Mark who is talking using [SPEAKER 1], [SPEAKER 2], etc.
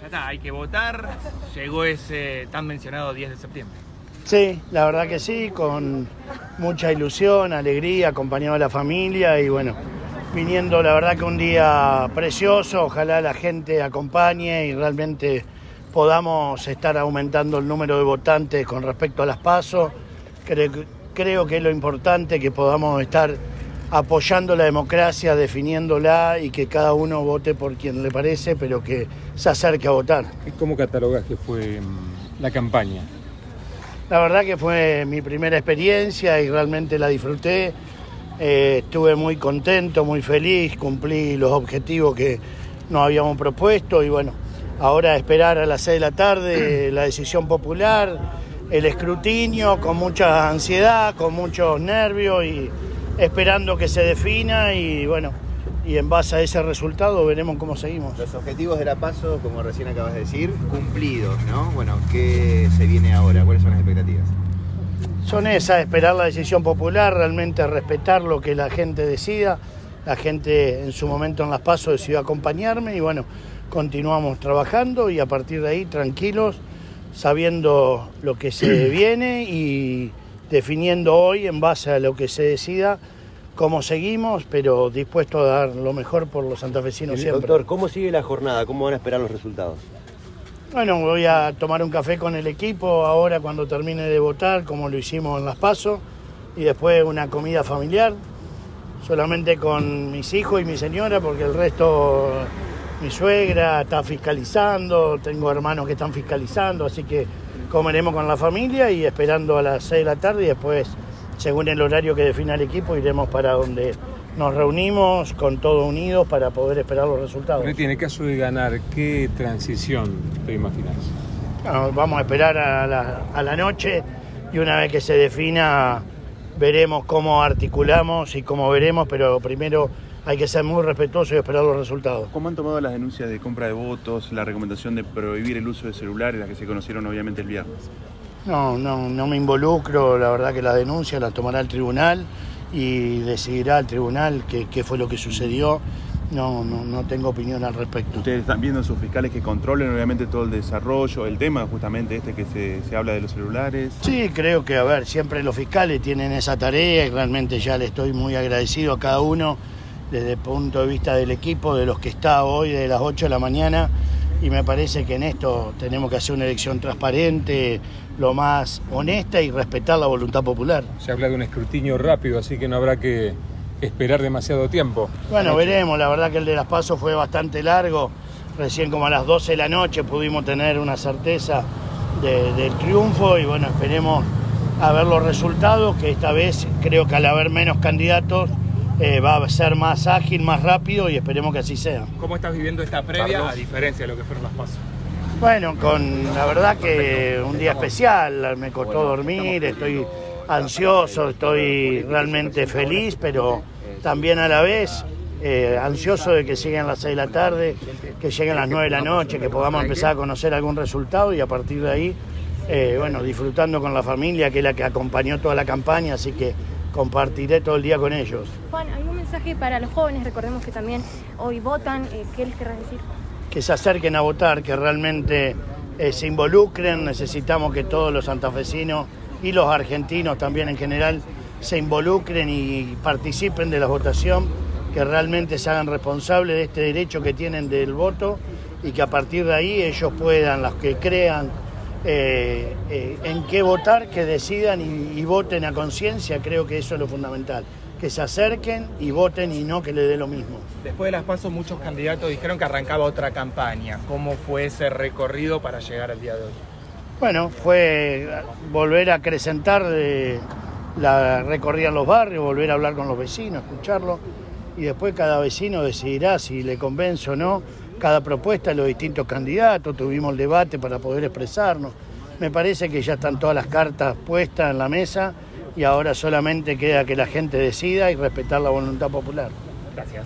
[SPEAKER 1] ya está, hay que votar. Llegó ese tan mencionado 10 de septiembre.
[SPEAKER 2] Sí, la verdad que sí, con mucha ilusión, alegría, acompañado a la familia y bueno, viniendo la verdad que un día precioso, ojalá la gente acompañe y realmente podamos estar aumentando el número de votantes con respecto a las pasos. Creo, creo que es lo importante que podamos estar apoyando la democracia, definiéndola y que cada uno vote por quien le parece, pero que se acerque a votar.
[SPEAKER 3] ¿Cómo catalogas que fue mm, la campaña?
[SPEAKER 2] La verdad que fue mi primera experiencia y realmente la disfruté. Eh, estuve muy contento, muy feliz, cumplí los objetivos que nos habíamos propuesto y bueno, ahora esperar a las 6 de la tarde la decisión popular, el escrutinio con mucha ansiedad, con muchos nervios y esperando que se defina y bueno, y en base a ese resultado veremos cómo seguimos.
[SPEAKER 4] Los objetivos de la PASO, como recién acabas de decir, cumplidos, ¿no? Bueno, ¿qué se viene ahora? ¿Cuáles son las expectativas?
[SPEAKER 2] Son esas, esperar la decisión popular, realmente respetar lo que la gente decida. La gente en su momento en las PASO decidió acompañarme y bueno, continuamos trabajando y a partir de ahí tranquilos, sabiendo lo que se viene y definiendo hoy en base a lo que se decida cómo seguimos, pero dispuesto a dar lo mejor por los santafesinos siempre.
[SPEAKER 4] Doctor, ¿cómo sigue la jornada? ¿Cómo van a esperar los resultados?
[SPEAKER 2] Bueno, voy a tomar un café con el equipo ahora cuando termine de votar, como lo hicimos en Las Pasos, y después una comida familiar, solamente con mis hijos y mi señora, porque el resto, mi suegra está fiscalizando, tengo hermanos que están fiscalizando, así que comeremos con la familia y esperando a las 6 de la tarde y después, según el horario que defina el equipo, iremos para donde nos reunimos con todos unidos para poder esperar los resultados.
[SPEAKER 3] en el caso de ganar, ¿qué transición te imaginas?
[SPEAKER 2] vamos a esperar a la, a la noche y una vez que se defina veremos cómo articulamos y cómo veremos, pero primero hay que ser muy respetuoso y esperar los resultados.
[SPEAKER 5] ¿Cómo han tomado las denuncias de compra de votos, la recomendación de prohibir el uso de celulares, las que se conocieron obviamente el viernes?
[SPEAKER 2] No, no, no me involucro, la verdad que las denuncias las tomará el tribunal y decidirá el tribunal qué, fue lo que sucedió. No, no, no tengo opinión al respecto.
[SPEAKER 5] Ustedes están viendo a sus fiscales que controlen obviamente todo el desarrollo, el tema justamente este que se, se habla de los celulares.
[SPEAKER 2] Sí, creo que, a ver, siempre los fiscales tienen esa tarea y realmente ya le estoy muy agradecido a cada uno desde el punto de vista del equipo, de los que está hoy de las 8 de la mañana, y me parece que en esto tenemos que hacer una elección transparente, lo más honesta y respetar la voluntad popular.
[SPEAKER 3] Se habla de un escrutinio rápido, así que no habrá que esperar demasiado tiempo.
[SPEAKER 2] Bueno, veremos, la verdad que el de las pasos fue bastante largo, recién como a las 12 de la noche pudimos tener una certeza del triunfo y bueno, esperemos a ver los resultados, que esta vez creo que al haber menos candidatos, eh, va a ser más ágil, más rápido y esperemos que así sea.
[SPEAKER 1] ¿Cómo estás viviendo esta previa a diferencia de lo que fueron las pasos?
[SPEAKER 2] Bueno, con la verdad que un día especial, me costó dormir, estoy ansioso, estoy realmente feliz, pero también a la vez eh, ansioso de que lleguen las 6 de la tarde, que lleguen las 9 de la noche, que podamos empezar a conocer algún resultado y a partir de ahí, eh, bueno, disfrutando con la familia, que es la que acompañó toda la campaña, así que compartiré todo el día con ellos.
[SPEAKER 6] Juan, ¿hay un mensaje para los jóvenes? Recordemos que también hoy votan. Eh, ¿Qué les querrás decir?
[SPEAKER 2] Que se acerquen a votar, que realmente eh, se involucren. Necesitamos que todos los santafesinos y los argentinos también en general se involucren y participen de la votación, que realmente se hagan responsables de este derecho que tienen del voto y que a partir de ahí ellos puedan, los que crean eh, eh, en qué votar, que decidan y, voten a conciencia, creo que eso es lo fundamental. Que se acerquen y voten y no que le dé lo mismo.
[SPEAKER 1] Después de las pasos, muchos candidatos dijeron que arrancaba otra campaña. ¿Cómo fue ese recorrido para llegar al día de hoy?
[SPEAKER 2] Bueno, fue volver a acrecentar eh, la recorrida en los barrios, volver a hablar con los vecinos, escucharlos y después cada vecino decidirá si le convence o no cada propuesta de los distintos candidatos, tuvimos el debate para poder expresarnos. Me parece que ya están todas las cartas puestas en la mesa y ahora solamente queda que la gente decida y respetar la voluntad popular.
[SPEAKER 1] Gracias.